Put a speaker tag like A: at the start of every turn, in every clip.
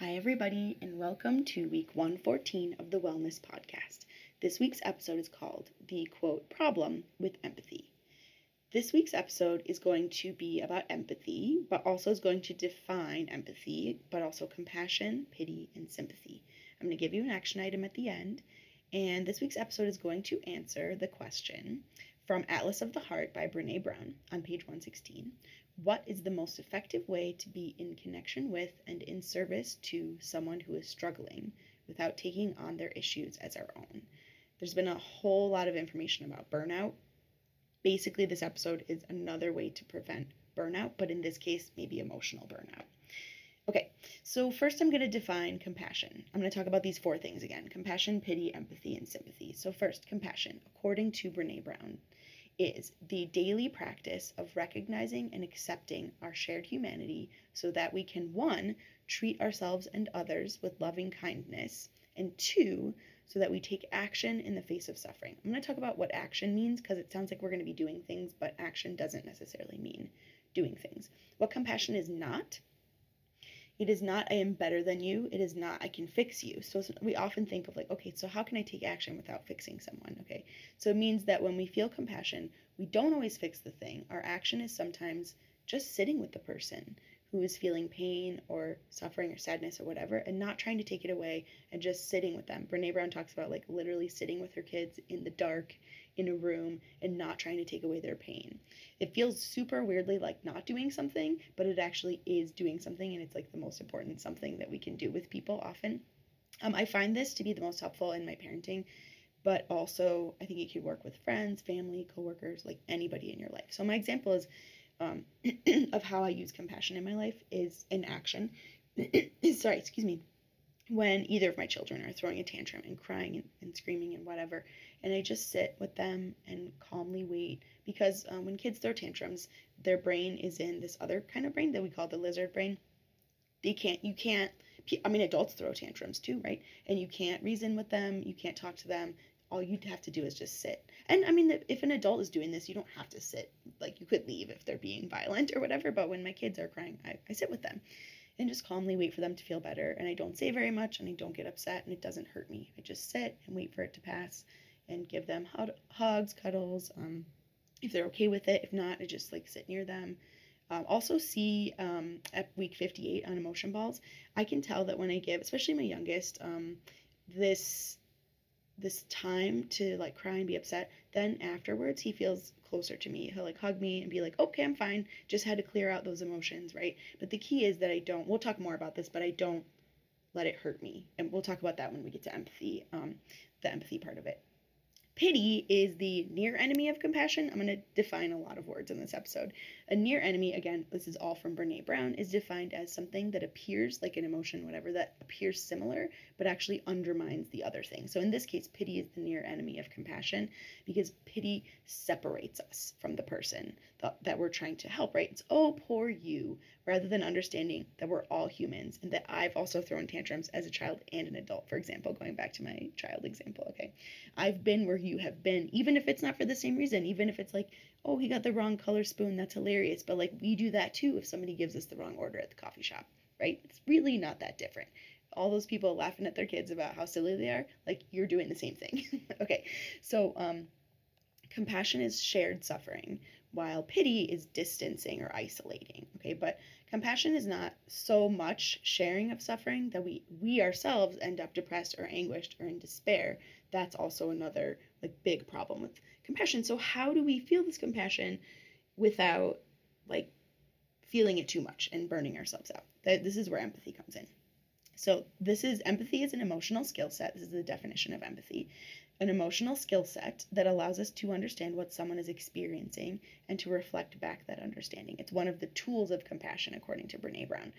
A: Hi, everybody, and welcome to week 114 of the Wellness Podcast. This week's episode is called The Quote Problem with Empathy. This week's episode is going to be about empathy, but also is going to define empathy, but also compassion, pity, and sympathy. I'm going to give you an action item at the end, and this week's episode is going to answer the question from Atlas of the Heart by Brene Brown on page 116 what is the most effective way to be in connection with and in service to someone who is struggling without taking on their issues as our own? There's been a whole lot of information about burnout. Basically, this episode is another way to prevent burnout, but in this case, maybe emotional burnout. Okay, so first I'm going to define compassion. I'm going to talk about these four things again compassion, pity, empathy, and sympathy. So, first, compassion. According to Brene Brown, is the daily practice of recognizing and accepting our shared humanity so that we can, one, treat ourselves and others with loving kindness, and two, so that we take action in the face of suffering. I'm going to talk about what action means because it sounds like we're going to be doing things, but action doesn't necessarily mean doing things. What compassion is not it is not I am better than you. It is not I can fix you. So we often think of like, okay, so how can I take action without fixing someone? Okay. So it means that when we feel compassion, we don't always fix the thing. Our action is sometimes just sitting with the person who is feeling pain or suffering or sadness or whatever and not trying to take it away and just sitting with them. Brene Brown talks about like literally sitting with her kids in the dark in a room and not trying to take away their pain. It feels super weirdly like not doing something, but it actually is doing something and it's like the most important something that we can do with people often. Um, I find this to be the most helpful in my parenting, but also I think it could work with friends, family, coworkers, like anybody in your life. So my example is um, of how I use compassion in my life is in action. Sorry, excuse me. When either of my children are throwing a tantrum and crying and, and screaming and whatever, and I just sit with them and calmly wait because um, when kids throw tantrums, their brain is in this other kind of brain that we call the lizard brain. They can't, you can't, I mean, adults throw tantrums too, right? And you can't reason with them, you can't talk to them all you'd have to do is just sit. And I mean, if an adult is doing this, you don't have to sit. Like, you could leave if they're being violent or whatever. But when my kids are crying, I, I sit with them and just calmly wait for them to feel better. And I don't say very much and I don't get upset and it doesn't hurt me. I just sit and wait for it to pass and give them hugs, cuddles, um, if they're okay with it. If not, I just like sit near them. Um, also, see um, at week 58 on emotion balls, I can tell that when I give, especially my youngest, um, this this time to like cry and be upset, then afterwards he feels closer to me. He'll like hug me and be like, okay, I'm fine. Just had to clear out those emotions, right? But the key is that I don't, we'll talk more about this, but I don't let it hurt me. And we'll talk about that when we get to empathy, um, the empathy part of it. Pity is the near enemy of compassion. I'm going to define a lot of words in this episode. A near enemy, again, this is all from Brene Brown, is defined as something that appears like an emotion, whatever, that appears similar, but actually undermines the other thing. So in this case, pity is the near enemy of compassion because pity separates us from the person that, we're trying to help, right? It's, oh, poor you, rather than understanding that we're all humans and that I've also thrown tantrums as a child and an adult, for example, going back to my child example, okay? I've been where you have been, even if it's not for the same reason, even if it's like, oh, he got the wrong color spoon, that's hilarious. But like, we do that too if somebody gives us the wrong order at the coffee shop, right? It's really not that different. All those people laughing at their kids about how silly they are, like, you're doing the same thing. okay, so, um, compassion is shared suffering while pity is distancing or isolating okay but compassion is not so much sharing of suffering that we we ourselves end up depressed or anguished or in despair. That's also another like big problem with compassion. So how do we feel this compassion without like feeling it too much and burning ourselves out? That this is where empathy comes in. So this is empathy is an emotional skill set. This is the definition of empathy an emotional skill set that allows us to understand what someone is experiencing and to reflect back that understanding. It's one of the tools of compassion, according to Brene Brown.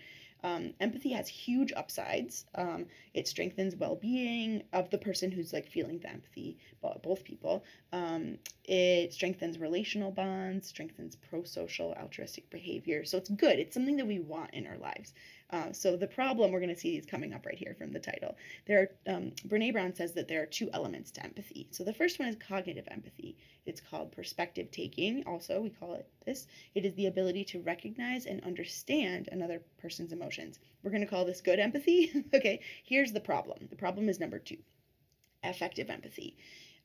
A: Um, empathy has huge upsides. Um, it strengthens well-being of the person who's like feeling the empathy, both people. Um, it strengthens relational bonds, strengthens pro-social altruistic behavior. So it's good. It's something that we want in our lives. Uh, so the problem we're going to see is coming up right here from the title. There, are, um, Brene Brown says that there are two elements to empathy. So the first one is cognitive empathy. It's called perspective taking. Also, we call it this. It is the ability to recognize and understand another person's emotions. We're going to call this good empathy. okay. Here's the problem. The problem is number two, affective empathy.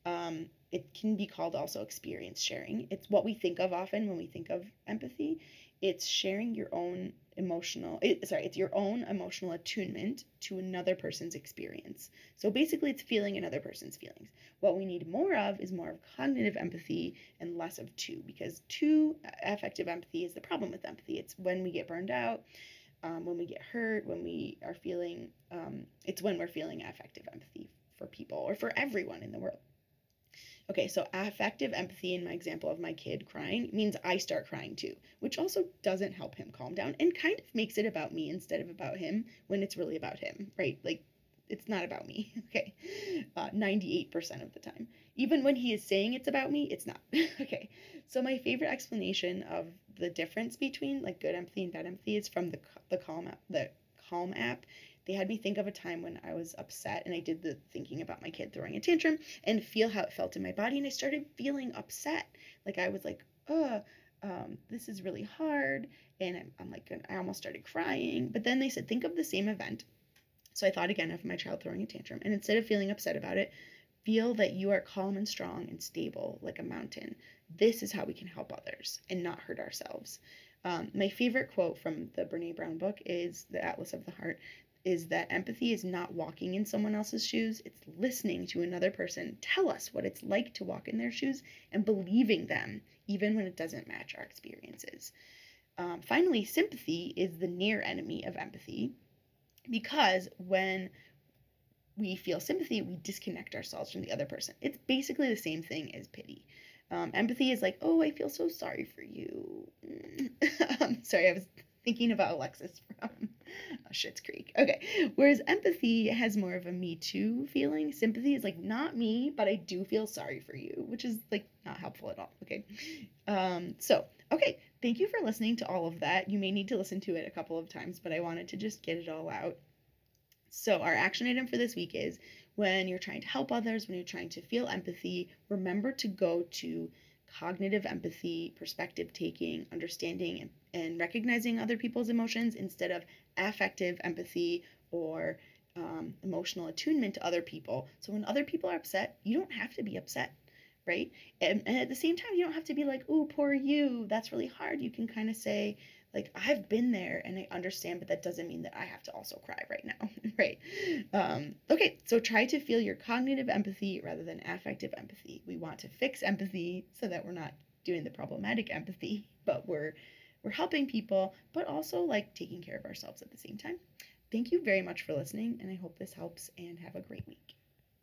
A: Um, it can be called also experience sharing. It's what we think of often when we think of empathy. It's sharing your own emotional, it, sorry, it's your own emotional attunement to another person's experience. So basically, it's feeling another person's feelings. What we need more of is more of cognitive empathy and less of two, because two affective empathy is the problem with empathy. It's when we get burned out. Um, when we get hurt, when we are feeling, um, it's when we're feeling affective empathy for people or for everyone in the world. Okay, so affective empathy in my example of my kid crying means I start crying too, which also doesn't help him calm down and kind of makes it about me instead of about him when it's really about him, right? Like, it's not about me, okay? Uh, 98% of the time. Even when he is saying it's about me, it's not. okay, so my favorite explanation of the difference between like good empathy and bad empathy is from the, the Calm app, the Calm app they had me think of a time when I was upset and I did the thinking about my kid throwing a tantrum and feel how it felt in my body. And I started feeling upset. Like I was like, oh, um, this is really hard. And I'm, I'm like, I almost started crying. But then they said, think of the same event. So I thought again of my child throwing a tantrum. And instead of feeling upset about it, feel that you are calm and strong and stable like a mountain. This is how we can help others and not hurt ourselves. Um, my favorite quote from the Brene Brown book is The Atlas of the Heart is that empathy is not walking in someone else's shoes, it's listening to another person tell us what it's like to walk in their shoes and believing them, even when it doesn't match our experiences. Um, finally, sympathy is the near enemy of empathy because when we feel sympathy, we disconnect ourselves from the other person. It's basically the same thing as pity. Um, empathy is like, oh, I feel so sorry for you. um, sorry, I was thinking about Alexis from oh, Schitt's Creek. Okay. Whereas empathy has more of a me too feeling. Sympathy is like not me, but I do feel sorry for you, which is like not helpful at all. Okay. Um, so okay, thank you for listening to all of that. You may need to listen to it a couple of times, but I wanted to just get it all out. So our action item for this week is when you're trying to help others, when you're trying to feel empathy, remember to go to cognitive empathy, perspective taking, understanding and, and recognizing other people's emotions instead of affective empathy or um, emotional attunement to other people. So when other people are upset, you don't have to be upset, right? And, and at the same time, you don't have to be like, oh, poor you. That's really hard. You can kind of say, like I've been there and I understand, but that doesn't mean that I have to also cry right now, right? Um, okay, so try to feel your cognitive empathy rather than affective empathy. We want to fix empathy so that we're not doing the problematic empathy, but we're we're helping people, but also like taking care of ourselves at the same time. Thank you very much for listening, and I hope this helps and have a great week.